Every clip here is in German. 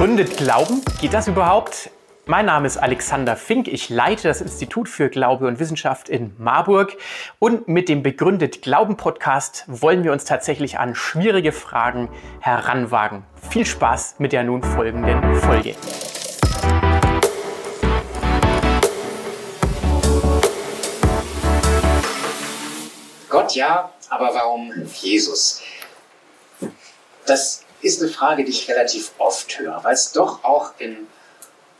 Begründet Glauben? Geht das überhaupt? Mein Name ist Alexander Fink. Ich leite das Institut für Glaube und Wissenschaft in Marburg. Und mit dem Begründet Glauben Podcast wollen wir uns tatsächlich an schwierige Fragen heranwagen. Viel Spaß mit der nun folgenden Folge. Gott ja, aber warum Jesus? Das ist eine Frage, die ich relativ oft höre, weil es doch auch in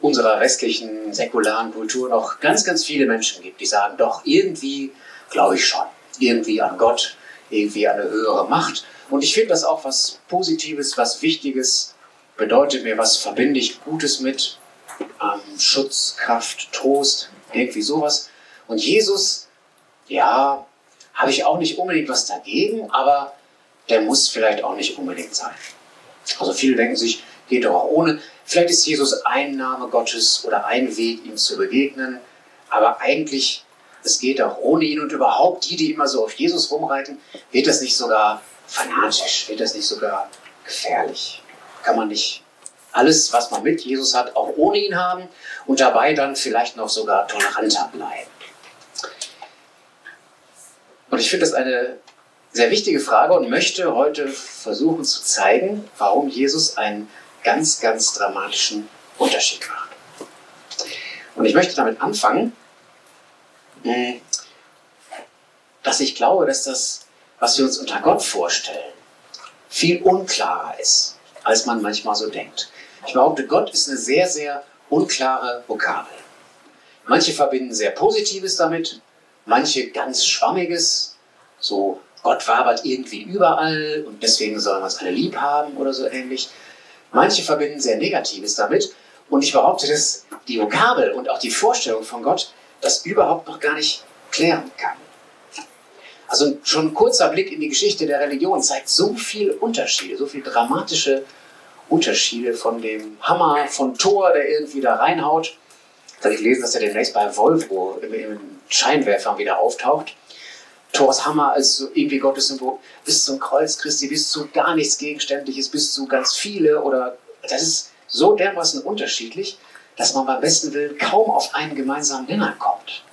unserer restlichen säkularen Kultur noch ganz, ganz viele Menschen gibt, die sagen, doch irgendwie glaube ich schon, irgendwie an Gott, irgendwie an eine höhere Macht. Und ich finde das auch was Positives, was Wichtiges, bedeutet mir was, verbinde ich Gutes mit, ähm, Schutz, Kraft, Trost, irgendwie sowas. Und Jesus, ja, habe ich auch nicht unbedingt was dagegen, aber der muss vielleicht auch nicht unbedingt sein. Also viele denken sich, geht doch auch ohne. Vielleicht ist Jesus ein Name Gottes oder ein Weg, ihm zu begegnen, aber eigentlich, es geht auch ohne ihn und überhaupt die, die immer so auf Jesus rumreiten, wird das nicht sogar fanatisch, wird das nicht sogar gefährlich. Kann man nicht alles, was man mit Jesus hat, auch ohne ihn haben und dabei dann vielleicht noch sogar toleranter bleiben. Und ich finde das eine sehr wichtige Frage und möchte heute versuchen zu zeigen, warum Jesus einen ganz, ganz dramatischen Unterschied macht. Und ich möchte damit anfangen, hm, dass ich glaube, dass das, was wir uns unter Gott vorstellen, viel unklarer ist, als man manchmal so denkt. Ich behaupte, Gott ist eine sehr, sehr unklare Vokabel. Manche verbinden sehr Positives damit, manche ganz Schwammiges, so Gott wabert irgendwie überall und deswegen sollen wir es alle lieb haben oder so ähnlich. Manche verbinden sehr Negatives damit und ich behaupte, dass die Vokabel und auch die Vorstellung von Gott das überhaupt noch gar nicht klären kann. Also schon ein kurzer Blick in die Geschichte der Religion zeigt so viele Unterschiede, so viele dramatische Unterschiede von dem Hammer von Thor, der irgendwie da reinhaut. Da habe ich gelesen, dass er demnächst bei Volvo im Scheinwerfer wieder auftaucht. Thors Hammer als so irgendwie Gottes Symbol, bis zum Kreuz Christi, bis zu gar nichts Gegenständliches, bis zu ganz viele oder das ist so dermaßen unterschiedlich, dass man beim besten Willen kaum auf einen gemeinsamen Nenner kommt.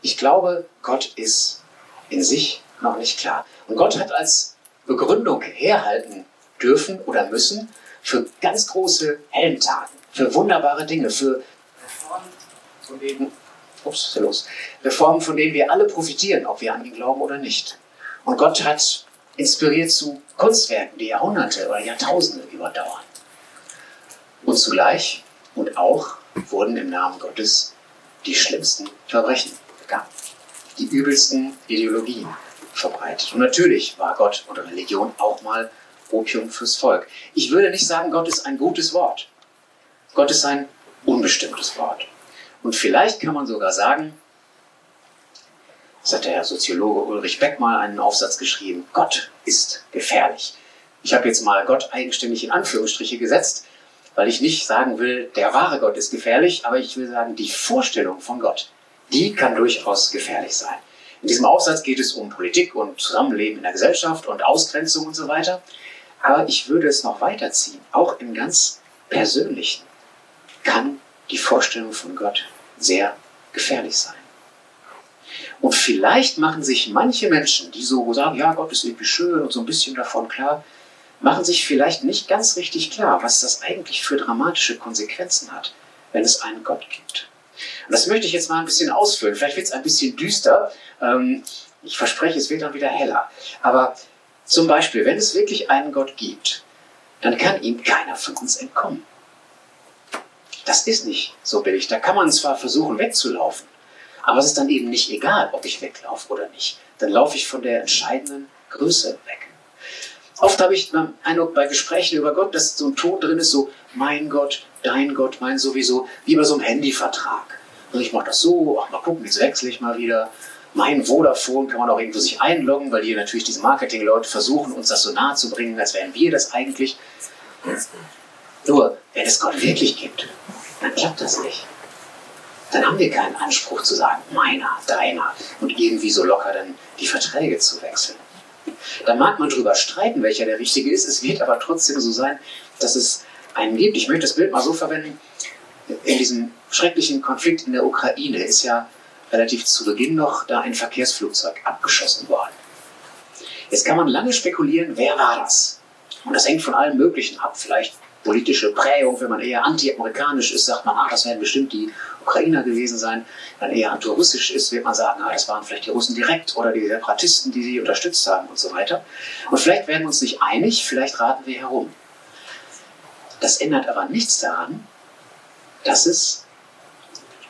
Ich glaube, Gott ist in sich noch nicht klar. Und Gott hat als Begründung herhalten dürfen oder müssen für ganz große Heldentaten, für wunderbare Dinge, für Reformen, ups, los, Reformen, von denen wir alle profitieren, ob wir an ihn glauben oder nicht. Und Gott hat inspiriert zu Kunstwerken, die Jahrhunderte oder Jahrtausende überdauern. Und zugleich und auch wurden im Namen Gottes die schlimmsten Verbrechen begangen, die übelsten Ideologien verbreitet. Und natürlich war Gott und Religion auch mal Opium fürs Volk. Ich würde nicht sagen, Gott ist ein gutes Wort. Gott ist ein unbestimmtes Wort. Und vielleicht kann man sogar sagen, das hat der Herr Soziologe Ulrich Beck mal einen Aufsatz geschrieben, Gott ist gefährlich. Ich habe jetzt mal Gott eigenständig in Anführungsstriche gesetzt, weil ich nicht sagen will, der wahre Gott ist gefährlich, aber ich will sagen, die Vorstellung von Gott, die kann durchaus gefährlich sein. In diesem Aufsatz geht es um Politik und Zusammenleben in der Gesellschaft und Ausgrenzung und so weiter. Aber ich würde es noch weiterziehen. Auch im ganz Persönlichen kann die Vorstellung von Gott sehr gefährlich sein. Und vielleicht machen sich manche Menschen, die so sagen, ja, Gott ist irgendwie schön und so ein bisschen davon klar, machen sich vielleicht nicht ganz richtig klar, was das eigentlich für dramatische Konsequenzen hat, wenn es einen Gott gibt. Und das möchte ich jetzt mal ein bisschen ausführen. Vielleicht wird es ein bisschen düster. Ähm, ich verspreche, es wird dann wieder heller. Aber zum Beispiel, wenn es wirklich einen Gott gibt, dann kann ihm keiner von uns entkommen. Das ist nicht so billig. Da kann man zwar versuchen wegzulaufen, aber es ist dann eben nicht egal, ob ich weglaufe oder nicht. Dann laufe ich von der entscheidenden Größe weg. Oft habe ich den Eindruck bei Gesprächen über Gott, dass so ein Ton drin ist, so mein Gott, dein Gott, mein sowieso, wie bei so einem Handyvertrag. Und ich mache das so, ach mal gucken, jetzt wechsle ich mal wieder. Mein Vodafone kann man auch irgendwo sich einloggen, weil hier natürlich diese Marketing-Leute versuchen, uns das so nahe zu bringen, als wären wir das eigentlich. Nur, wenn es Gott wirklich gibt, dann klappt das nicht. Dann haben wir keinen Anspruch zu sagen, meiner, deiner und irgendwie so locker dann die Verträge zu wechseln. Da mag man drüber streiten, welcher der richtige ist. Es wird aber trotzdem so sein, dass es einen gibt. Ich möchte das Bild mal so verwenden. In diesem schrecklichen Konflikt in der Ukraine ist ja relativ zu Beginn noch da ein Verkehrsflugzeug abgeschossen worden. Jetzt kann man lange spekulieren, wer war das? Und das hängt von allem Möglichen ab. Vielleicht politische Prägung, wenn man eher anti-amerikanisch ist, sagt man, ah, das werden bestimmt die Ukrainer gewesen sein. Wenn man eher anti-russisch ist, wird man sagen, ah, das waren vielleicht die Russen direkt oder die Separatisten, die sie unterstützt haben und so weiter. Und vielleicht werden wir uns nicht einig, vielleicht raten wir herum. Das ändert aber nichts daran, dass es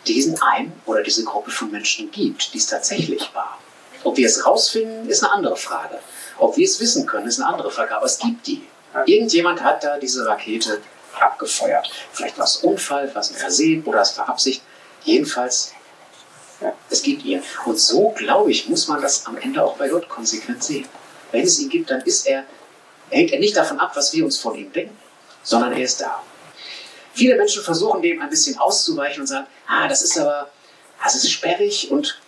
diesen einen oder diese Gruppe von Menschen gibt, die es tatsächlich war. Ob wir es rausfinden, ist eine andere Frage. Ob wir es wissen können, ist eine andere Frage. Aber es gibt die. Irgendjemand hat da diese Rakete abgefeuert. Vielleicht war es Unfall, war es ein Versehen oder es war Absicht. Jedenfalls, es gibt ihn. Und so, glaube ich, muss man das am Ende auch bei Gott konsequent sehen. Wenn es ihn gibt, dann ist er, hängt er nicht davon ab, was wir uns von ihm denken, sondern er ist da. Viele Menschen versuchen dem ein bisschen auszuweichen und sagen, ah, das ist aber, das ist sperrig und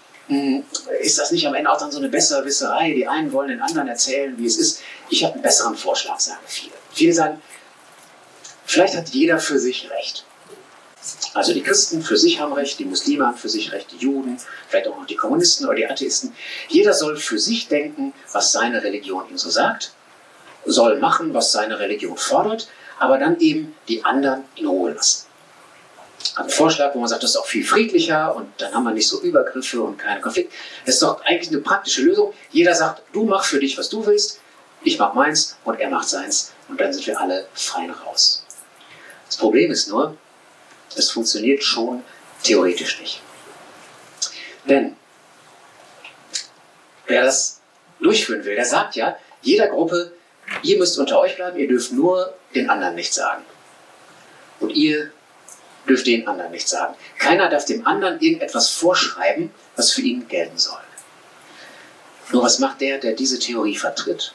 ist das nicht am Ende auch dann so eine Besserwisserei? Die einen wollen den anderen erzählen, wie es ist. Ich habe einen besseren Vorschlag, sagen viele. Viele sagen, vielleicht hat jeder für sich Recht. Also die Christen für sich haben Recht, die Muslime haben für sich Recht, die Juden, vielleicht auch noch die Kommunisten oder die Atheisten. Jeder soll für sich denken, was seine Religion ihm so sagt, soll machen, was seine Religion fordert, aber dann eben die anderen in Ruhe lassen. Ein Vorschlag, wo man sagt, das ist auch viel friedlicher und dann haben wir nicht so Übergriffe und keinen Konflikt. Das ist doch eigentlich eine praktische Lösung. Jeder sagt, du mach für dich, was du willst, ich mach meins und er macht seins und dann sind wir alle fein raus. Das Problem ist nur, es funktioniert schon theoretisch nicht. Denn wer das durchführen will, der sagt ja, jeder Gruppe, ihr müsst unter euch bleiben, ihr dürft nur den anderen nichts sagen. Und ihr dürft den anderen nichts sagen. Keiner darf dem anderen irgendetwas vorschreiben, was für ihn gelten soll. Nur was macht der, der diese Theorie vertritt?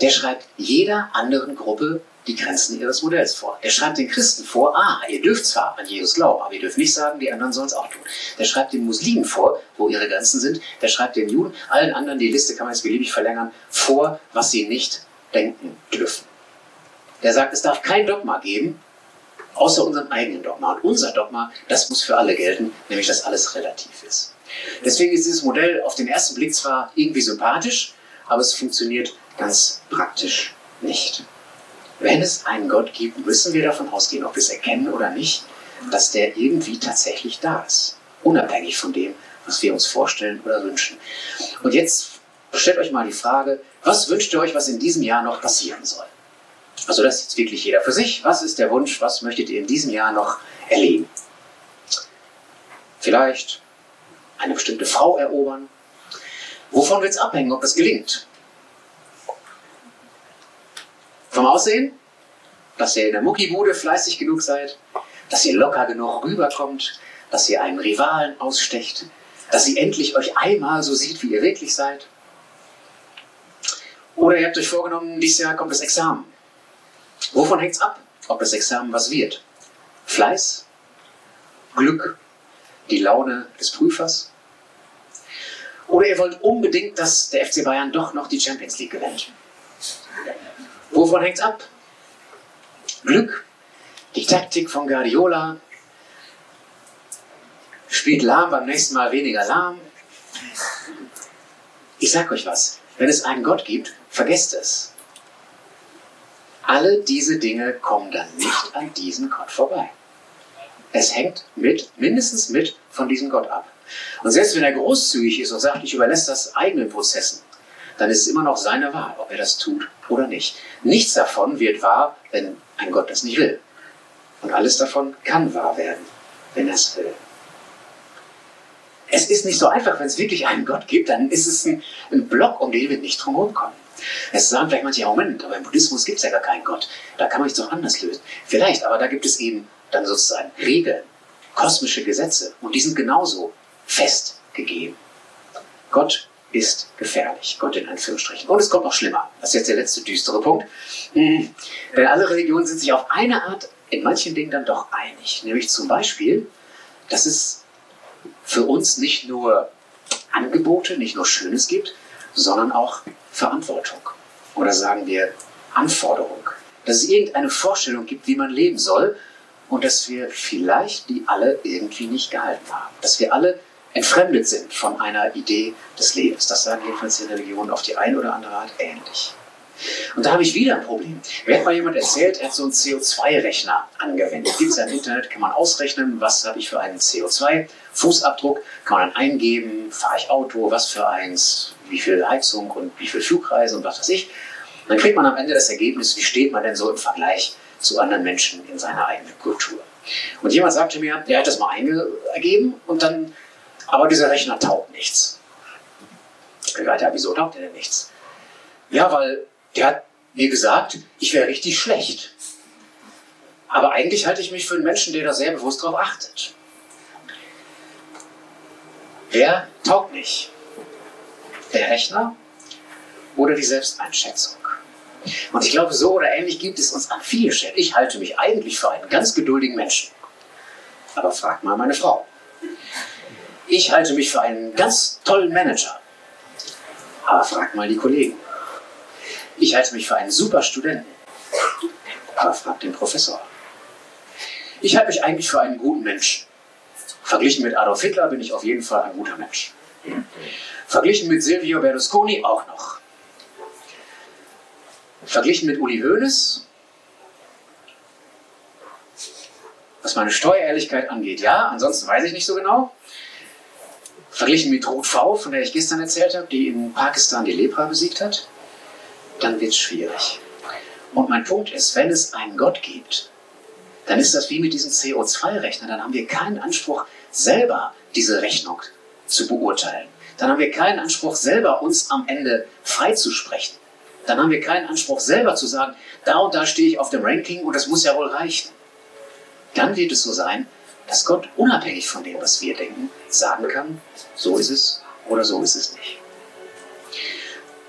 Der schreibt jeder anderen Gruppe die Grenzen ihres Modells vor. Er schreibt den Christen vor, ah, ihr dürft zwar an Jesus glauben, aber ihr dürft nicht sagen, die anderen sollen es auch tun. Der schreibt den Muslimen vor, wo ihre Grenzen sind. Der schreibt den Juden, allen anderen, die Liste kann man jetzt beliebig verlängern, vor, was sie nicht denken dürfen. Der sagt, es darf kein Dogma geben, außer unserem eigenen Dogma. Und unser Dogma, das muss für alle gelten, nämlich dass alles relativ ist. Deswegen ist dieses Modell auf den ersten Blick zwar irgendwie sympathisch, aber es funktioniert ganz praktisch nicht. Wenn es einen Gott gibt, müssen wir davon ausgehen, ob wir es erkennen oder nicht, dass der irgendwie tatsächlich da ist. Unabhängig von dem, was wir uns vorstellen oder wünschen. Und jetzt stellt euch mal die Frage, was wünscht ihr euch, was in diesem Jahr noch passieren soll? Also das ist jetzt wirklich jeder für sich. Was ist der Wunsch? Was möchtet ihr in diesem Jahr noch erleben? Vielleicht eine bestimmte Frau erobern. Wovon wird es abhängen, ob das gelingt? Vom Aussehen? Dass ihr in der Muckibude fleißig genug seid? Dass ihr locker genug rüberkommt? Dass ihr einen Rivalen ausstecht? Dass sie endlich euch einmal so sieht, wie ihr wirklich seid? Oder ihr habt euch vorgenommen, dieses Jahr kommt das Examen. Wovon hängt es ab, ob das Examen was wird? Fleiß? Glück? Die Laune des Prüfers? Oder ihr wollt unbedingt, dass der FC Bayern doch noch die Champions League gewinnt? Wovon hängt es ab? Glück? Die Taktik von Guardiola? Spielt lahm beim nächsten Mal weniger lahm? Ich sag euch was. Wenn es einen Gott gibt, vergesst es. Alle diese Dinge kommen dann nicht an diesen Gott vorbei. Es hängt mit, mindestens mit von diesem Gott ab. Und selbst wenn er großzügig ist und sagt, ich überlasse das eigenen Prozessen, dann ist es immer noch seine Wahl, ob er das tut oder nicht. Nichts davon wird wahr, wenn ein Gott das nicht will. Und alles davon kann wahr werden, wenn er es will. Es ist nicht so einfach, wenn es wirklich einen Gott gibt, dann ist es ein, ein Block, um den wir nicht drum kommen. Es sagen vielleicht manche, ja Moment, aber im Buddhismus gibt es ja gar keinen Gott. Da kann man es doch anders lösen. Vielleicht, aber da gibt es eben dann sozusagen Regeln, kosmische Gesetze und die sind genauso festgegeben. Gott ist gefährlich. Gott in Anführungsstrichen. Und es kommt noch schlimmer. Das ist jetzt der letzte düstere Punkt. Denn hm. alle Religionen sind sich auf eine Art in manchen Dingen dann doch einig. Nämlich zum Beispiel, dass es für uns nicht nur Angebote, nicht nur Schönes gibt, sondern auch Verantwortung oder sagen wir Anforderung. dass es irgendeine Vorstellung gibt, wie man leben soll und dass wir vielleicht die alle irgendwie nicht gehalten haben. Dass wir alle entfremdet sind von einer Idee des Lebens. Das sagen jedenfalls die Religionen auf die eine oder andere Art ähnlich. Und da habe ich wieder ein Problem. Mir hat mal jemand erzählt, er hat so einen CO2-Rechner angewendet. Gibt es ja im Internet, kann man ausrechnen, was habe ich für einen CO2-Fußabdruck, kann man dann eingeben, fahre ich Auto, was für eins, wie viel Heizung und wie viel Flugreise und was weiß ich. Und dann kriegt man am Ende das Ergebnis, wie steht man denn so im Vergleich zu anderen Menschen in seiner eigenen Kultur. Und jemand sagte mir, der hat das mal eingegeben und dann, aber dieser Rechner taugt nichts. Ich sagte, ja, wieso taugt er denn nichts? Ja, weil der hat mir gesagt, ich wäre richtig schlecht. Aber eigentlich halte ich mich für einen Menschen, der da sehr bewusst darauf achtet. Wer taugt nicht? Der Rechner oder die Selbsteinschätzung? Und ich glaube, so oder ähnlich gibt es uns an vielen Stellen. Ich halte mich eigentlich für einen ganz geduldigen Menschen. Aber frag mal meine Frau. Ich halte mich für einen ganz tollen Manager. Aber frag mal die Kollegen. Ich halte mich für einen super Studenten. Aber frag den Professor. Ich halte mich eigentlich für einen guten Menschen. Verglichen mit Adolf Hitler bin ich auf jeden Fall ein guter Mensch. Verglichen mit Silvio Berlusconi auch noch. Verglichen mit Uli Hoeneß, was meine Steuerehrlichkeit angeht, ja, ansonsten weiß ich nicht so genau. Verglichen mit Ruth V., von der ich gestern erzählt habe, die in Pakistan die Lepra besiegt hat dann wird es schwierig. Und mein Punkt ist, wenn es einen Gott gibt, dann ist das wie mit diesem CO2-Rechner. Dann haben wir keinen Anspruch, selber diese Rechnung zu beurteilen. Dann haben wir keinen Anspruch, selber uns am Ende freizusprechen. Dann haben wir keinen Anspruch, selber zu sagen, da und da stehe ich auf dem Ranking und das muss ja wohl reichen. Dann wird es so sein, dass Gott unabhängig von dem, was wir denken, sagen kann, so ist es oder so ist es nicht.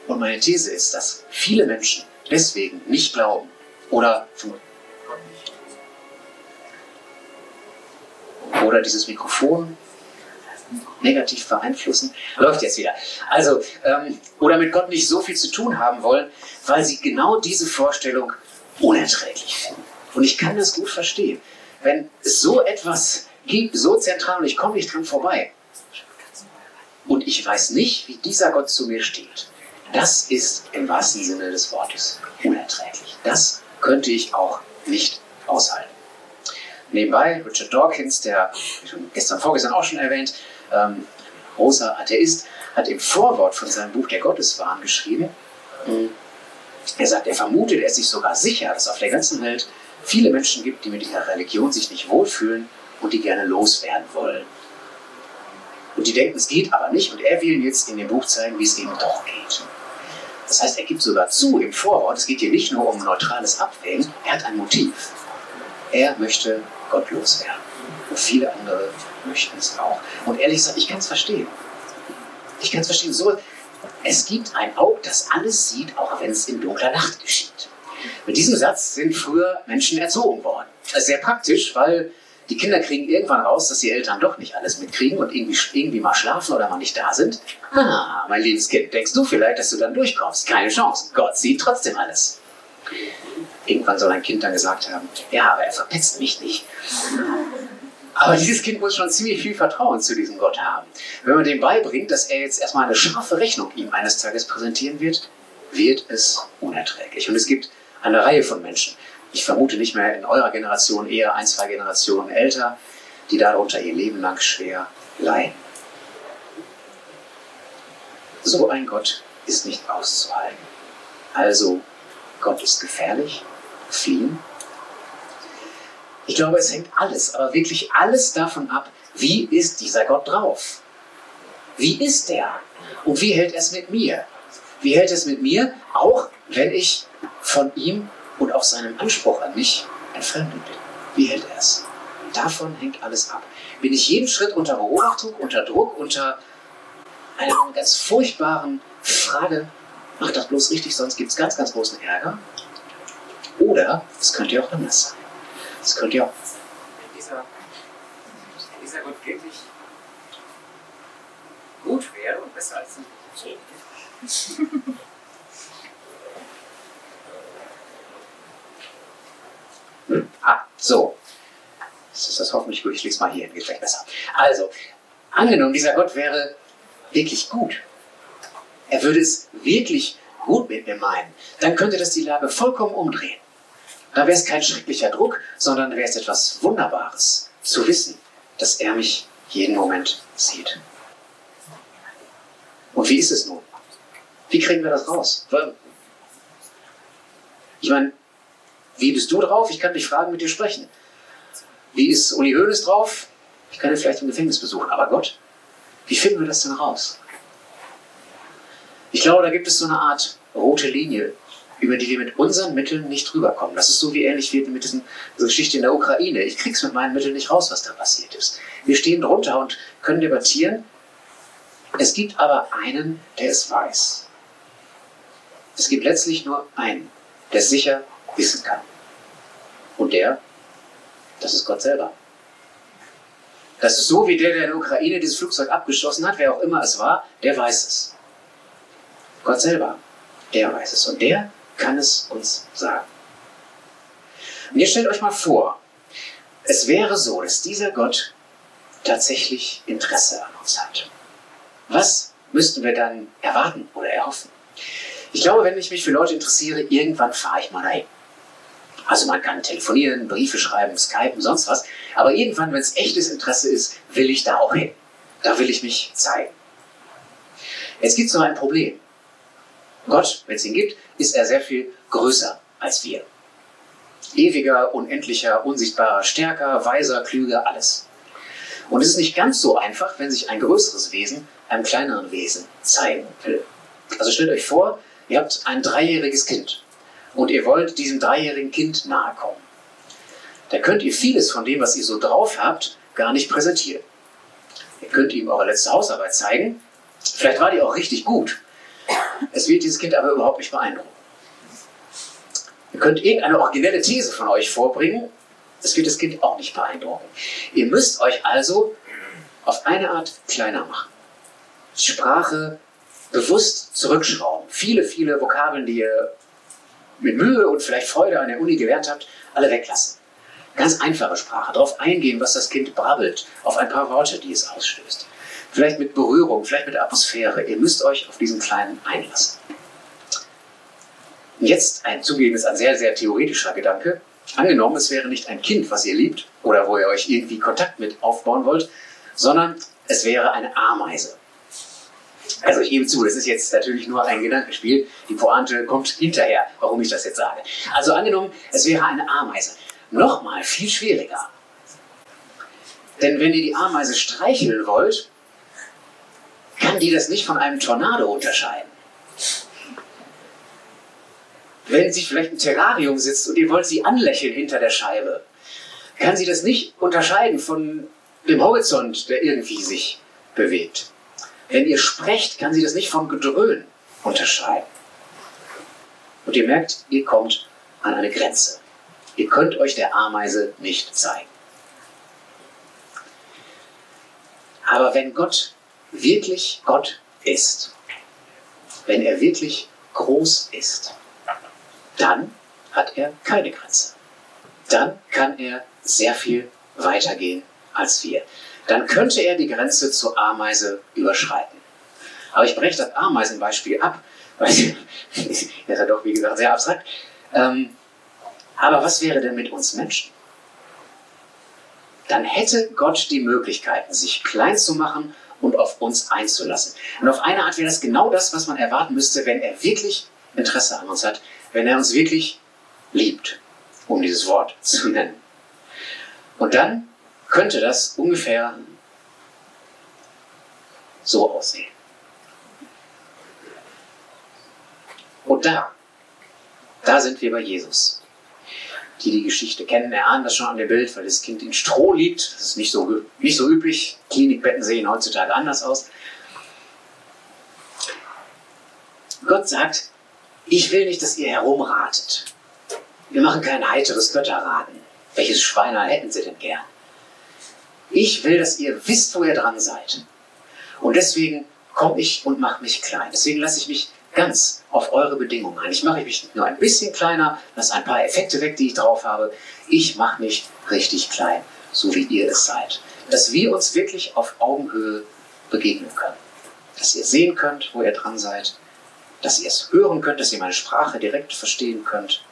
Und meine These ist, dass viele Menschen deswegen nicht glauben oder oder dieses Mikrofon negativ beeinflussen. Läuft jetzt wieder. Also, ähm, oder mit Gott nicht so viel zu tun haben wollen, weil sie genau diese Vorstellung unerträglich finden. Und ich kann das gut verstehen. Wenn es so etwas gibt, so zentral und ich komme nicht dran vorbei, und ich weiß nicht, wie dieser Gott zu mir steht, das ist im wahrsten Sinne des Wortes unerträglich. Das könnte ich auch nicht aushalten. Nebenbei, Richard Dawkins, der gestern, vorgestern auch schon erwähnt, ähm, großer Atheist, hat im Vorwort von seinem Buch Der Gotteswahn geschrieben, hm, er sagt, er vermutet, er ist sich sogar sicher, dass auf der ganzen Welt viele Menschen gibt, die mit ihrer Religion sich nicht wohlfühlen und die gerne loswerden wollen. Und die denken, es geht aber nicht. Und er will jetzt in dem Buch zeigen, wie es eben doch geht. Das heißt, er gibt sogar zu im Vorwort, es geht hier nicht nur um neutrales Abwägen, er hat ein Motiv. Er möchte gottlos werden. Und viele andere möchten es auch. Und ehrlich gesagt, ich kann es verstehen. Ich kann es verstehen. So, es gibt ein Auge, das alles sieht, auch wenn es in dunkler Nacht geschieht. Mit diesem Satz sind früher Menschen erzogen worden. Ist sehr praktisch, weil die Kinder kriegen irgendwann raus, dass die Eltern doch nicht alles mitkriegen und irgendwie, irgendwie mal schlafen oder mal nicht da sind. Ah, mein liebes Kind, denkst du vielleicht, dass du dann durchkommst? Keine Chance. Gott sieht trotzdem alles. Irgendwann soll ein Kind dann gesagt haben, ja, aber er verpetzt mich nicht. Aber dieses Kind muss schon ziemlich viel Vertrauen zu diesem Gott haben. Wenn man dem beibringt, dass er jetzt erstmal eine scharfe Rechnung ihm eines Tages präsentieren wird, wird es unerträglich. Und es gibt eine Reihe von Menschen, ich vermute nicht mehr in eurer Generation, eher ein, zwei Generationen älter, die darunter ihr Leben lang schwer leiden. So ein Gott ist nicht auszuhalten. Also, Gott ist gefährlich, fliehen. Ich glaube, es hängt alles, aber wirklich alles davon ab, wie ist dieser Gott drauf? Wie ist er? Und wie hält er es mit mir? Wie hält es mit mir, auch wenn ich von ihm und auch seinem Anspruch an mich entfremdet bin. Wie hält er es? Davon hängt alles ab. Bin ich jeden Schritt unter Beobachtung, unter Druck, unter einer ganz furchtbaren Frage, mach das bloß richtig, sonst gibt es ganz, ganz großen Ärger. Oder es könnte ja auch anders sein. Es könnte ja auch. Wenn dieser, wenn dieser Gott wirklich gut wäre und besser als ein Ah, so. Das ist das hoffentlich gut. Ich lese mal hier, geht vielleicht besser. Also, angenommen, dieser Gott wäre wirklich gut. Er würde es wirklich gut mit mir meinen. Dann könnte das die Lage vollkommen umdrehen. Da wäre es kein schrecklicher Druck, sondern wäre es etwas Wunderbares, zu wissen, dass er mich jeden Moment sieht. Und wie ist es nun? Wie kriegen wir das raus? Ich meine, wie bist du drauf? Ich kann dich fragen, mit dir sprechen. Wie ist Uli Hoeneß drauf? Ich kann ihn vielleicht im Gefängnis besuchen. Aber Gott, wie finden wir das denn raus? Ich glaube, da gibt es so eine Art rote Linie, über die wir mit unseren Mitteln nicht rüberkommen. Das ist so wie ähnlich wie mit diesen, dieser Geschichte in der Ukraine. Ich krieg's mit meinen Mitteln nicht raus, was da passiert ist. Wir stehen drunter und können debattieren. Es gibt aber einen, der es weiß. Es gibt letztlich nur einen, der es sicher wissen kann. Und der, das ist Gott selber. Das ist so wie der, der in der Ukraine dieses Flugzeug abgeschossen hat, wer auch immer es war, der weiß es. Gott selber, der weiß es. Und der kann es uns sagen. Und ihr stellt euch mal vor, es wäre so, dass dieser Gott tatsächlich Interesse an uns hat. Was müssten wir dann erwarten oder erhoffen? Ich glaube, wenn ich mich für Leute interessiere, irgendwann fahre ich mal dahin. Also man kann telefonieren, Briefe schreiben, skypen, sonst was. Aber irgendwann, wenn es echtes Interesse ist, will ich da auch hin. Da will ich mich zeigen. Jetzt gibt es noch ein Problem. Gott, wenn es ihn gibt, ist er sehr viel größer als wir. Ewiger, unendlicher, unsichtbarer, stärker, weiser, klüger, alles. Und es ist nicht ganz so einfach, wenn sich ein größeres Wesen einem kleineren Wesen zeigen will. Also stellt euch vor, ihr habt ein dreijähriges Kind und ihr wollt diesem dreijährigen Kind nahe kommen. Da könnt ihr vieles von dem, was ihr so drauf habt, gar nicht präsentieren. Ihr könnt ihm eure letzte Hausarbeit zeigen. Vielleicht war die auch richtig gut. Es wird dieses Kind aber überhaupt nicht beeindrucken. Ihr könnt irgendeine originelle These von euch vorbringen. Es wird das Kind auch nicht beeindrucken. Ihr müsst euch also auf eine Art kleiner machen. Sprache bewusst zurückschrauben. Viele, viele Vokabeln, die ihr mit Mühe und vielleicht Freude an der Uni gelernt habt, alle weglassen. Ganz einfache Sprache, darauf eingehen, was das Kind brabbelt, auf ein paar Worte, die es ausstößt. Vielleicht mit Berührung, vielleicht mit Atmosphäre. Ihr müsst euch auf diesen Kleinen einlassen. Jetzt ein zugegebenes, ein sehr, sehr theoretischer Gedanke. Angenommen, es wäre nicht ein Kind, was ihr liebt oder wo ihr euch irgendwie Kontakt mit aufbauen wollt, sondern es wäre eine Ameise. Also ich gebe zu, das ist jetzt natürlich nur ein Gedankenspiel. Die Pointe kommt hinterher, warum ich das jetzt sage. Also angenommen, es wäre eine Ameise. Nochmal viel schwieriger. Denn wenn ihr die Ameise streicheln wollt, kann die das nicht von einem Tornado unterscheiden. Wenn sie vielleicht im Terrarium sitzt und ihr wollt sie anlächeln hinter der Scheibe, kann sie das nicht unterscheiden von dem Horizont, der irgendwie sich bewegt. Wenn ihr sprecht, kann sie das nicht vom Gedröhn unterscheiden. Und ihr merkt, ihr kommt an eine Grenze. Ihr könnt euch der Ameise nicht zeigen. Aber wenn Gott wirklich Gott ist, wenn er wirklich groß ist, dann hat er keine Grenze. Dann kann er sehr viel weiter gehen als wir. Dann könnte er die Grenze zur Ameise überschreiten. Aber ich breche das Ameisenbeispiel ab, weil das ist ja doch, wie gesagt, sehr abstrakt. Ähm, aber was wäre denn mit uns Menschen? Dann hätte Gott die Möglichkeiten, sich klein zu machen und auf uns einzulassen. Und auf eine Art wäre das genau das, was man erwarten müsste, wenn er wirklich Interesse an uns hat, wenn er uns wirklich liebt, um dieses Wort zu nennen. Und dann könnte das ungefähr so aussehen. Und da, da sind wir bei Jesus. Die die Geschichte kennen, erahnen das schon an dem Bild, weil das Kind in Stroh liegt. Das ist nicht so, nicht so üblich. Klinikbetten sehen heutzutage anders aus. Gott sagt, ich will nicht, dass ihr herumratet. Wir machen kein heiteres Götterraten. Welches Schweiner hätten sie denn gern? Ich will, dass ihr wisst, wo ihr dran seid. Und deswegen komme ich und mache mich klein. Deswegen lasse ich mich ganz auf eure Bedingungen ein. Ich mache mich nur ein bisschen kleiner, lasse ein paar Effekte weg, die ich drauf habe. Ich mache mich richtig klein, so wie ihr es seid. Dass wir uns wirklich auf Augenhöhe begegnen können. Dass ihr sehen könnt, wo ihr dran seid. Dass ihr es hören könnt, dass ihr meine Sprache direkt verstehen könnt.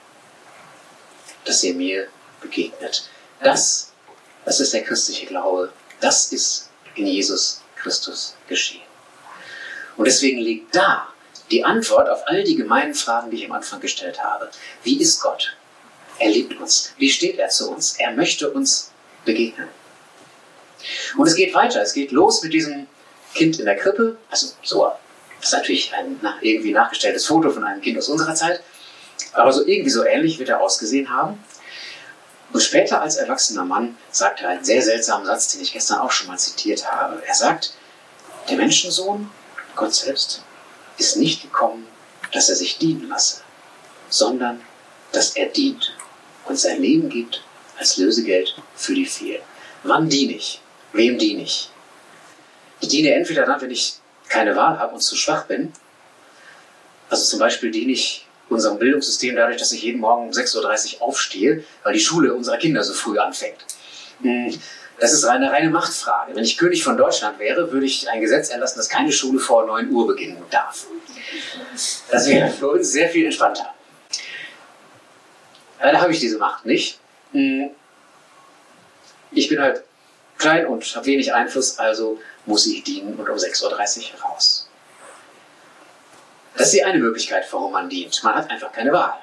Dass ihr mir begegnet. Das, das ist der christliche Glaube. Das ist in Jesus Christus geschehen. Und deswegen liegt da die Antwort auf all die gemeinen Fragen, die ich am Anfang gestellt habe. Wie ist Gott? Er liebt uns. Wie steht er zu uns? Er möchte uns begegnen. Und es geht weiter. Es geht los mit diesem Kind in der Krippe. Also so, das ist natürlich ein irgendwie nachgestelltes Foto von einem Kind aus unserer Zeit. Aber so irgendwie so ähnlich wird er ausgesehen haben. Und später als erwachsener Mann sagt er einen sehr seltsamen Satz, den ich gestern auch schon mal zitiert habe. Er sagt, der Menschensohn, Gott selbst, ist nicht gekommen, dass er sich dienen lasse, sondern dass er dient und sein Leben gibt als Lösegeld für die vielen. Wann diene ich? Wem diene ich? Ich diene entweder dann, wenn ich keine Wahl habe und zu schwach bin. Also zum Beispiel diene ich unserem Bildungssystem dadurch, dass ich jeden Morgen um 6.30 Uhr aufstehe, weil die Schule unserer Kinder so früh anfängt. Das ist eine reine Machtfrage. Wenn ich König von Deutschland wäre, würde ich ein Gesetz erlassen, dass keine Schule vor 9 Uhr beginnen darf. Das wäre für uns sehr viel entspannter. Leider habe ich diese Macht nicht. Hm, ich bin halt klein und habe wenig Einfluss, also muss ich dienen und um 6.30 Uhr raus. Das ist die eine Möglichkeit, warum man dient. Man hat einfach keine Wahl.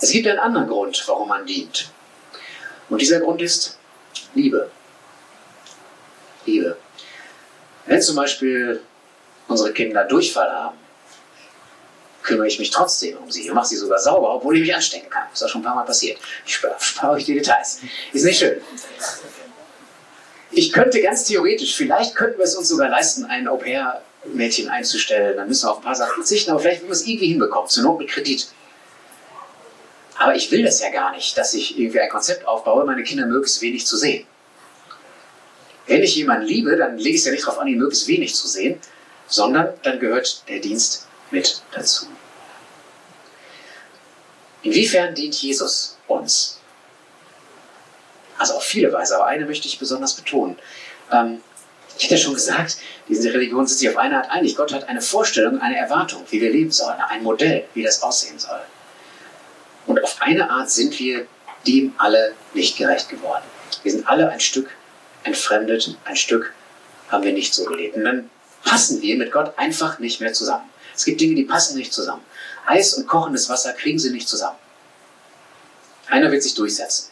Es gibt einen anderen Grund, warum man dient. Und dieser Grund ist, Liebe. Liebe. Wenn zum Beispiel unsere Kinder Durchfall haben, kümmere ich mich trotzdem um sie und mache sie sogar sauber, obwohl ich mich anstecken kann. Das ist auch schon ein paar Mal passiert. Ich spare euch die Details. Ist nicht schön. Ich könnte ganz theoretisch, vielleicht könnten wir es uns sogar leisten, ein Au-pair-Mädchen einzustellen. Dann müssen wir auf ein paar Sachen verzichten, aber vielleicht werden wir es irgendwie hinbekommen, zur Not mit Kredit. Aber ich will das ja gar nicht, dass ich irgendwie ein Konzept aufbaue, meine Kinder möglichst wenig zu sehen. Wenn ich jemanden liebe, dann lege ich es ja nicht darauf an, ihn möglichst wenig zu sehen, sondern dann gehört der Dienst mit dazu. Inwiefern dient Jesus uns? Also auf viele Weise, aber eine möchte ich besonders betonen. Ähm, ich hatte ja schon gesagt, diese Religionen sind sich auf eine Art einig. Gott hat eine Vorstellung, eine Erwartung, wie wir leben sollen, ein Modell, wie das aussehen soll. Auf eine Art sind wir dem alle nicht gerecht geworden. Wir sind alle ein Stück entfremdet, ein Stück haben wir nicht so gelebt. Und dann passen wir mit Gott einfach nicht mehr zusammen. Es gibt Dinge, die passen nicht zusammen. Eis und kochendes Wasser kriegen sie nicht zusammen. Einer wird sich durchsetzen.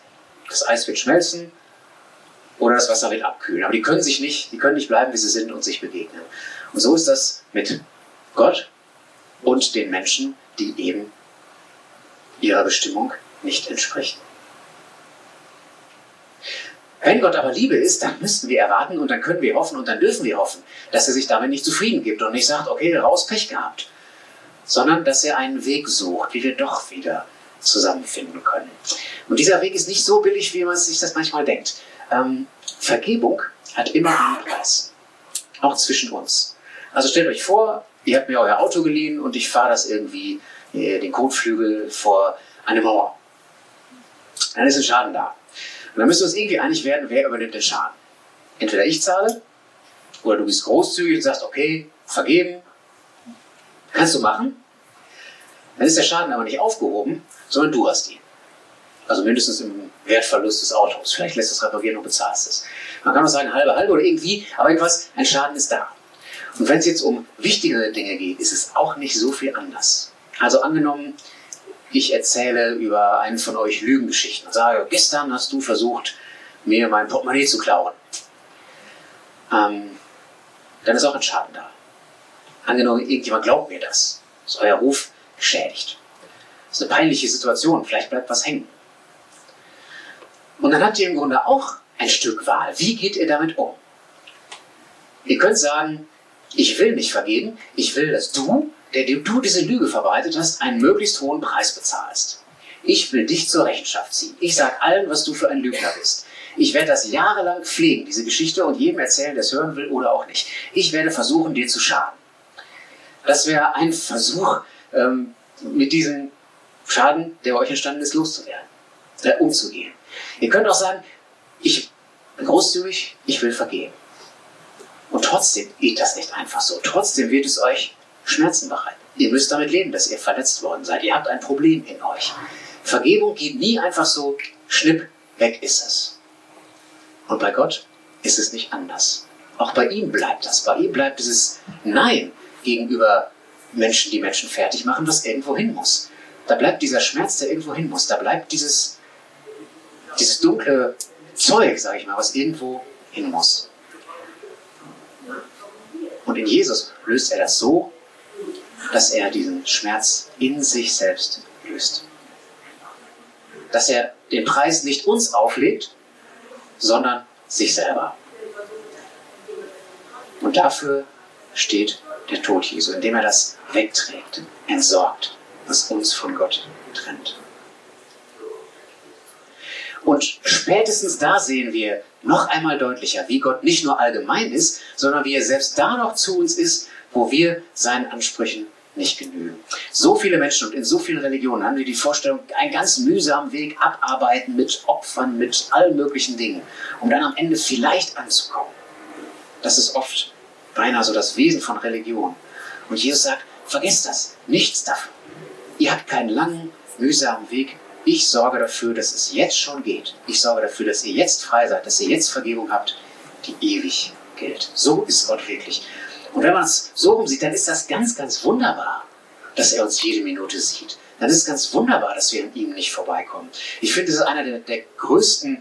Das Eis wird schmelzen oder das Wasser wird abkühlen. Aber die können sich nicht, die können nicht bleiben, wie sie sind und sich begegnen. Und so ist das mit Gott und den Menschen, die eben ihrer Bestimmung nicht entsprechen. Wenn Gott aber Liebe ist, dann müssten wir erwarten und dann können wir hoffen und dann dürfen wir hoffen, dass er sich damit nicht zufrieden gibt und nicht sagt, okay, raus, Pech gehabt, sondern dass er einen Weg sucht, wie wir doch wieder zusammenfinden können. Und dieser Weg ist nicht so billig, wie man sich das manchmal denkt. Ähm, Vergebung hat immer einen Preis, auch zwischen uns. Also stellt euch vor, ihr habt mir euer Auto geliehen und ich fahre das irgendwie den Kotflügel vor eine Mauer. Dann ist ein Schaden da. Und dann müssen wir uns irgendwie einig werden, wer übernimmt den Schaden. Entweder ich zahle oder du bist großzügig und sagst, okay, vergeben, kannst du machen. Dann ist der Schaden aber nicht aufgehoben, sondern du hast ihn. Also mindestens im Wertverlust des Autos. Vielleicht lässt es reparieren und bezahlst es. Man kann auch sagen, halbe, halbe oder irgendwie, aber irgendwas, ein Schaden ist da. Und wenn es jetzt um wichtigere Dinge geht, ist es auch nicht so viel anders. Also angenommen, ich erzähle über einen von euch Lügengeschichten und sage, gestern hast du versucht, mir mein Portemonnaie zu klauen. Ähm, dann ist auch ein Schaden da. Angenommen, irgendjemand glaubt mir das. Ist euer Ruf geschädigt. Das ist eine peinliche Situation, vielleicht bleibt was hängen. Und dann habt ihr im Grunde auch ein Stück Wahl. Wie geht ihr damit um? Ihr könnt sagen, ich will nicht vergeben, ich will, dass du der du diese Lüge verbreitet hast, einen möglichst hohen Preis bezahlst. Ich will dich zur Rechenschaft ziehen. Ich sage allen, was du für ein Lügner bist. Ich werde das jahrelang pflegen, diese Geschichte, und jedem erzählen, der es hören will oder auch nicht. Ich werde versuchen, dir zu schaden. Das wäre ein Versuch, ähm, mit diesem Schaden, der bei euch entstanden ist, loszuwerden, äh, umzugehen. Ihr könnt auch sagen, ich bin großzügig, ich will vergeben. Und trotzdem geht das nicht einfach so. Trotzdem wird es euch Schmerzen bereiten. Ihr müsst damit leben, dass ihr verletzt worden seid. Ihr habt ein Problem in euch. Vergebung geht nie einfach so, schnipp, weg ist es. Und bei Gott ist es nicht anders. Auch bei ihm bleibt das. Bei ihm bleibt dieses Nein gegenüber Menschen, die Menschen fertig machen, was irgendwo hin muss. Da bleibt dieser Schmerz, der irgendwo hin muss. Da bleibt dieses, dieses dunkle Zeug, sage ich mal, was irgendwo hin muss. Und in Jesus löst er das so, dass er diesen Schmerz in sich selbst löst. Dass er den Preis nicht uns auflegt, sondern sich selber. Und dafür steht der Tod Jesu, indem er das wegträgt, entsorgt, was uns von Gott trennt. Und spätestens da sehen wir noch einmal deutlicher, wie Gott nicht nur allgemein ist, sondern wie er selbst da noch zu uns ist, wo wir seinen Ansprüchen nicht genügen. So viele Menschen und in so vielen Religionen haben wir die Vorstellung, einen ganz mühsamen Weg abarbeiten mit Opfern, mit allen möglichen Dingen, um dann am Ende vielleicht anzukommen. Das ist oft beinahe so das Wesen von Religion. Und Jesus sagt, vergesst das, nichts davon. Ihr habt keinen langen, mühsamen Weg. Ich sorge dafür, dass es jetzt schon geht. Ich sorge dafür, dass ihr jetzt frei seid, dass ihr jetzt Vergebung habt, die ewig gilt. So ist Gott wirklich. Und wenn man es so rumsieht, dann ist das ganz, ganz wunderbar, dass er uns jede Minute sieht. Dann ist es ganz wunderbar, dass wir an ihm nicht vorbeikommen. Ich finde, das ist einer der, der größten,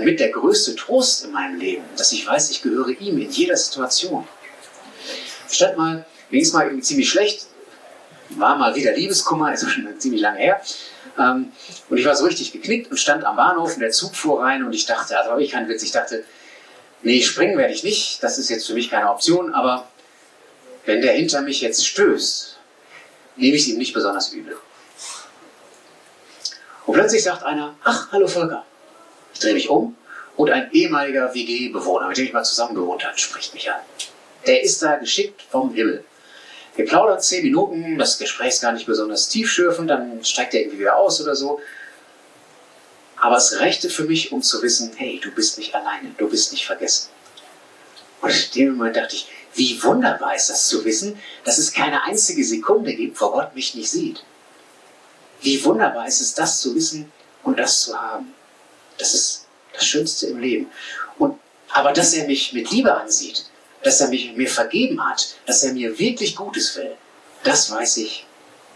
mit der größte Trost in meinem Leben, dass ich weiß, ich gehöre ihm in jeder Situation. Statt mal, mir ist mal irgendwie ziemlich schlecht, war mal wieder Liebeskummer, ist schon ziemlich lange her. Ähm, und ich war so richtig geknickt und stand am Bahnhof und der Zug fuhr rein und ich dachte, also habe ich keinen Witz, ich dachte, nee, springen werde ich nicht, das ist jetzt für mich keine Option, aber wenn der hinter mich jetzt stößt, nehme ich es ihm nicht besonders übel. Und plötzlich sagt einer, ach, hallo Volker. Ich drehe mich um und ein ehemaliger WG-Bewohner, mit dem ich mal zusammen gewohnt habe, spricht mich an. Der ist da geschickt vom Himmel. Wir plaudern zehn Minuten, das Gespräch ist gar nicht besonders tiefschürfend, dann steigt er irgendwie wieder aus oder so. Aber es reichte für mich, um zu wissen, hey, du bist nicht alleine, du bist nicht vergessen. Und in dem Moment dachte ich, wie wunderbar ist das zu wissen, dass es keine einzige Sekunde gibt, wo Gott mich nicht sieht. Wie wunderbar ist es, das zu wissen und das zu haben. Das ist das Schönste im Leben. Und, aber dass er mich mit Liebe ansieht, dass er mich, mir vergeben hat, dass er mir wirklich Gutes will, das weiß ich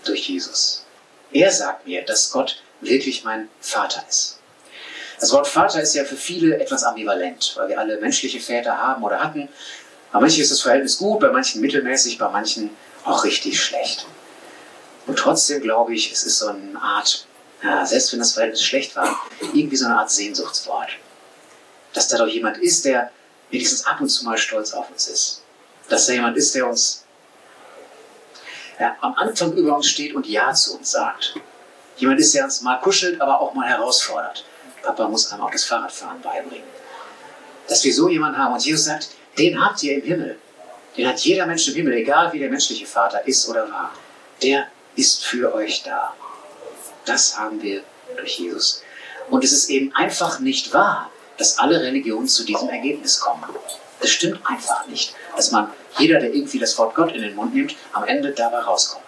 durch Jesus. Er sagt mir, dass Gott wirklich mein Vater ist. Das Wort Vater ist ja für viele etwas ambivalent, weil wir alle menschliche Väter haben oder hatten. Bei manchen ist das Verhältnis gut, bei manchen mittelmäßig, bei manchen auch richtig schlecht. Und trotzdem glaube ich, es ist so eine Art, ja, selbst wenn das Verhältnis schlecht war, irgendwie so eine Art Sehnsuchtswort. Dass da doch jemand ist, der wenigstens ab und zu mal stolz auf uns ist. Dass da jemand ist, der uns ja, am Anfang über uns steht und Ja zu uns sagt. Jemand ist, der uns mal kuschelt, aber auch mal herausfordert. Papa muss einem auch das Fahrradfahren beibringen. Dass wir so jemanden haben und Jesus sagt, den habt ihr im Himmel. Den hat jeder Mensch im Himmel, egal wie der menschliche Vater ist oder war. Der ist für euch da. Das haben wir durch Jesus. Und es ist eben einfach nicht wahr, dass alle Religionen zu diesem Ergebnis kommen. Das stimmt einfach nicht, dass man, jeder, der irgendwie das Wort Gott in den Mund nimmt, am Ende dabei rauskommt.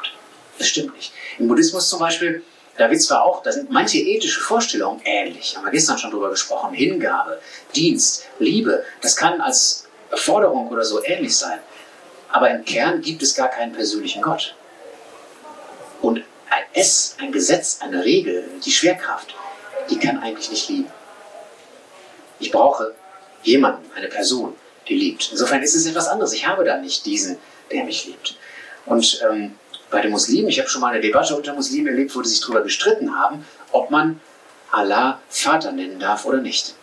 Das stimmt nicht. Im Buddhismus zum Beispiel, da wird zwar auch, da sind manche ethische Vorstellungen ähnlich, haben wir gestern schon drüber gesprochen, Hingabe, Dienst, Liebe, das kann als Forderung oder so ähnlich sein. Aber im Kern gibt es gar keinen persönlichen Gott. Und ein S, ein Gesetz, eine Regel, die Schwerkraft, die kann eigentlich nicht lieben. Ich brauche jemanden, eine Person, die liebt. Insofern ist es etwas anderes. Ich habe da nicht diesen, der mich liebt. Und ähm, bei den Muslimen, ich habe schon mal eine Debatte unter Muslimen erlebt, wo die sich darüber gestritten haben, ob man Allah Vater nennen darf oder nicht.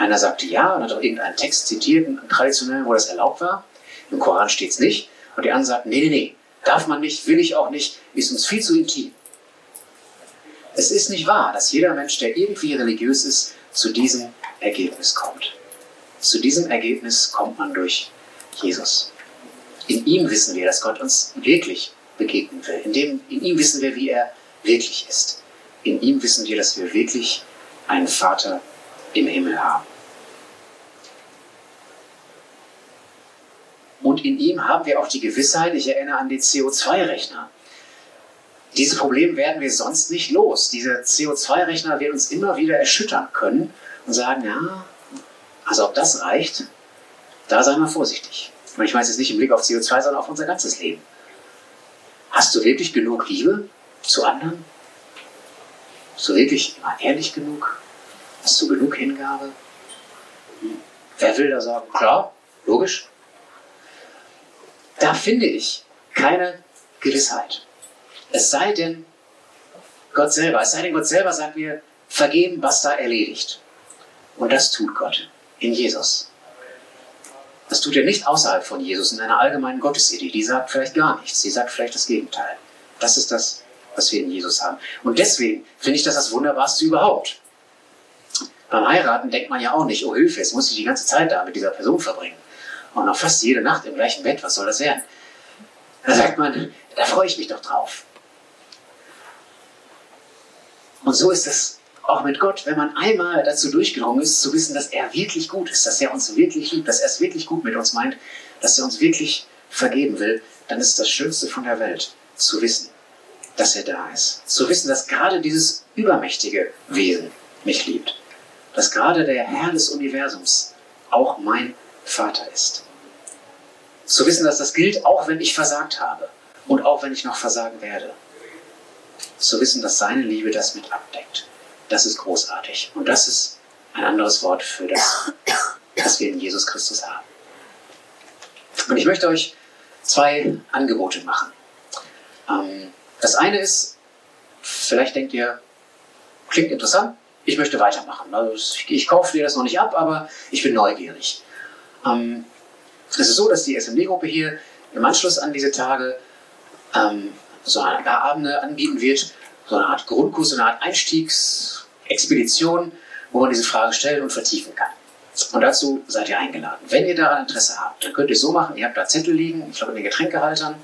Einer sagte ja und hat auch irgendeinen Text zitiert, einen traditionellen, wo das erlaubt war. Im Koran steht es nicht. Und die anderen sagten, nee, nee, nee, darf man nicht, will ich auch nicht, ist uns viel zu intim. Es ist nicht wahr, dass jeder Mensch, der irgendwie religiös ist, zu diesem Ergebnis kommt. Zu diesem Ergebnis kommt man durch Jesus. In ihm wissen wir, dass Gott uns wirklich begegnen will. In, dem, in ihm wissen wir, wie er wirklich ist. In ihm wissen wir, dass wir wirklich einen Vater im Himmel haben. Und in ihm haben wir auch die Gewissheit, ich erinnere an den CO2-Rechner. Dieses Problem werden wir sonst nicht los. Dieser CO2-Rechner wird uns immer wieder erschüttern können und sagen, ja, also ob das reicht, da sei mal vorsichtig. Und ich meine jetzt nicht im Blick auf CO2, sondern auf unser ganzes Leben. Hast du wirklich genug Liebe zu anderen? Bist du wirklich immer ehrlich genug? Hast du genug Hingabe? Wer will da sagen, klar, logisch? Da finde ich keine Gewissheit. Es sei denn, Gott selber, es sei denn, Gott selber sagt mir, vergeben, was da erledigt. Und das tut Gott in Jesus. Das tut er nicht außerhalb von Jesus in einer allgemeinen Gottesidee. Die sagt vielleicht gar nichts. Sie sagt vielleicht das Gegenteil. Das ist das, was wir in Jesus haben. Und deswegen finde ich das das Wunderbarste überhaupt. Beim Heiraten denkt man ja auch nicht, oh Hilfe, jetzt muss ich die ganze Zeit da mit dieser Person verbringen. Und noch fast jede Nacht im gleichen Bett, was soll das werden? Da sagt man, da freue ich mich doch drauf. Und so ist es auch mit Gott, wenn man einmal dazu durchgedrungen ist, zu wissen, dass er wirklich gut ist, dass er uns wirklich liebt, dass er es wirklich gut mit uns meint, dass er uns wirklich vergeben will, dann ist das Schönste von der Welt zu wissen, dass er da ist. Zu wissen, dass gerade dieses übermächtige Wesen mich liebt. Dass gerade der Herr des Universums auch mein Vater ist. Zu wissen, dass das gilt, auch wenn ich versagt habe und auch wenn ich noch versagen werde. Zu wissen, dass seine Liebe das mit abdeckt. Das ist großartig. Und das ist ein anderes Wort für das, was wir in Jesus Christus haben. Und ich möchte euch zwei Angebote machen. Ähm, das eine ist, vielleicht denkt ihr, klingt interessant, ich möchte weitermachen. Also ich kaufe dir das noch nicht ab, aber ich bin neugierig. Ähm, es ist so, dass die SMD-Gruppe hier im Anschluss an diese Tage ähm, so ein paar Abende anbieten wird, so eine Art Grundkurs, so eine Art Einstiegsexpedition, wo man diese Frage stellen und vertiefen kann. Und dazu seid ihr eingeladen. Wenn ihr daran Interesse habt, dann könnt ihr es so machen, ihr habt da Zettel liegen, ich glaube in den Getränkehaltern.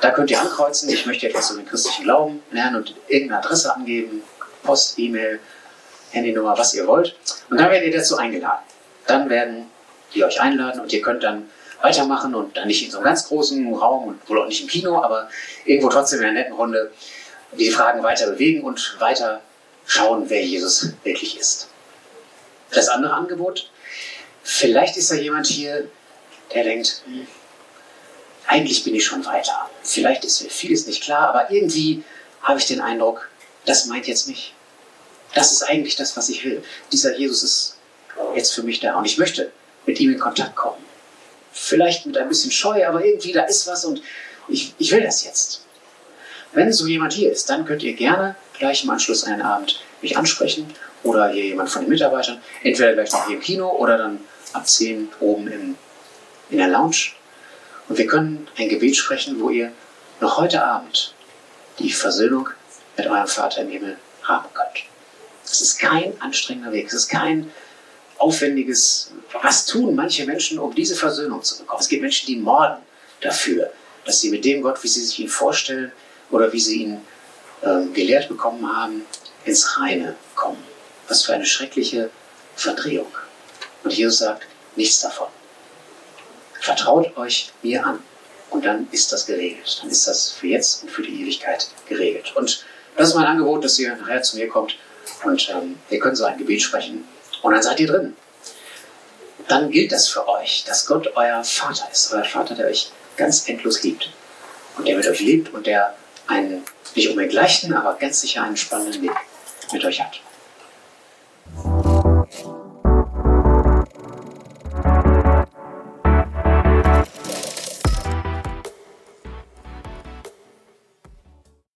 Da könnt ihr ankreuzen, ich möchte etwas über den christlichen Glauben lernen und irgendeine Adresse angeben, Post, E-Mail, Handynummer, was ihr wollt. Und dann werdet ihr dazu eingeladen. Dann werden die euch einladen und ihr könnt dann weitermachen und dann nicht in so einem ganz großen Raum und wohl auch nicht im Kino, aber irgendwo trotzdem in einer netten Runde die Fragen weiter bewegen und weiter schauen, wer Jesus wirklich ist. Das andere Angebot, vielleicht ist da jemand hier, der denkt, eigentlich bin ich schon weiter. Vielleicht ist mir vieles nicht klar, aber irgendwie habe ich den Eindruck, das meint jetzt mich. Das ist eigentlich das, was ich will. Dieser Jesus ist jetzt für mich da und ich möchte mit ihm in Kontakt kommen. Vielleicht mit ein bisschen Scheu, aber irgendwie da ist was und ich, ich will das jetzt. Wenn so jemand hier ist, dann könnt ihr gerne gleich im Anschluss einen Abend mich ansprechen oder hier jemand von den Mitarbeitern, entweder gleich noch hier im Kino oder dann ab 10 oben im, in der Lounge. Und wir können ein Gebet sprechen, wo ihr noch heute Abend die Versöhnung mit eurem Vater im Himmel haben könnt. Es ist kein anstrengender Weg, es ist kein aufwendiges, was tun manche Menschen, um diese Versöhnung zu bekommen. Es gibt Menschen, die morden dafür, dass sie mit dem Gott, wie sie sich ihn vorstellen oder wie sie ihn äh, gelehrt bekommen haben, ins Reine kommen. Was für eine schreckliche Verdrehung. Und Jesus sagt, nichts davon. Vertraut euch mir an. Und dann ist das geregelt. Dann ist das für jetzt und für die Ewigkeit geregelt. Und das ist mein Angebot, dass ihr nachher zu mir kommt und ähm, wir können so ein Gebet sprechen und dann seid ihr drin. Dann gilt das für euch, dass Gott euer Vater ist, euer Vater, der euch ganz endlos liebt und der mit euch lebt und der einen nicht unbedingt leichten, aber ganz sicher einen spannenden Weg mit euch hat.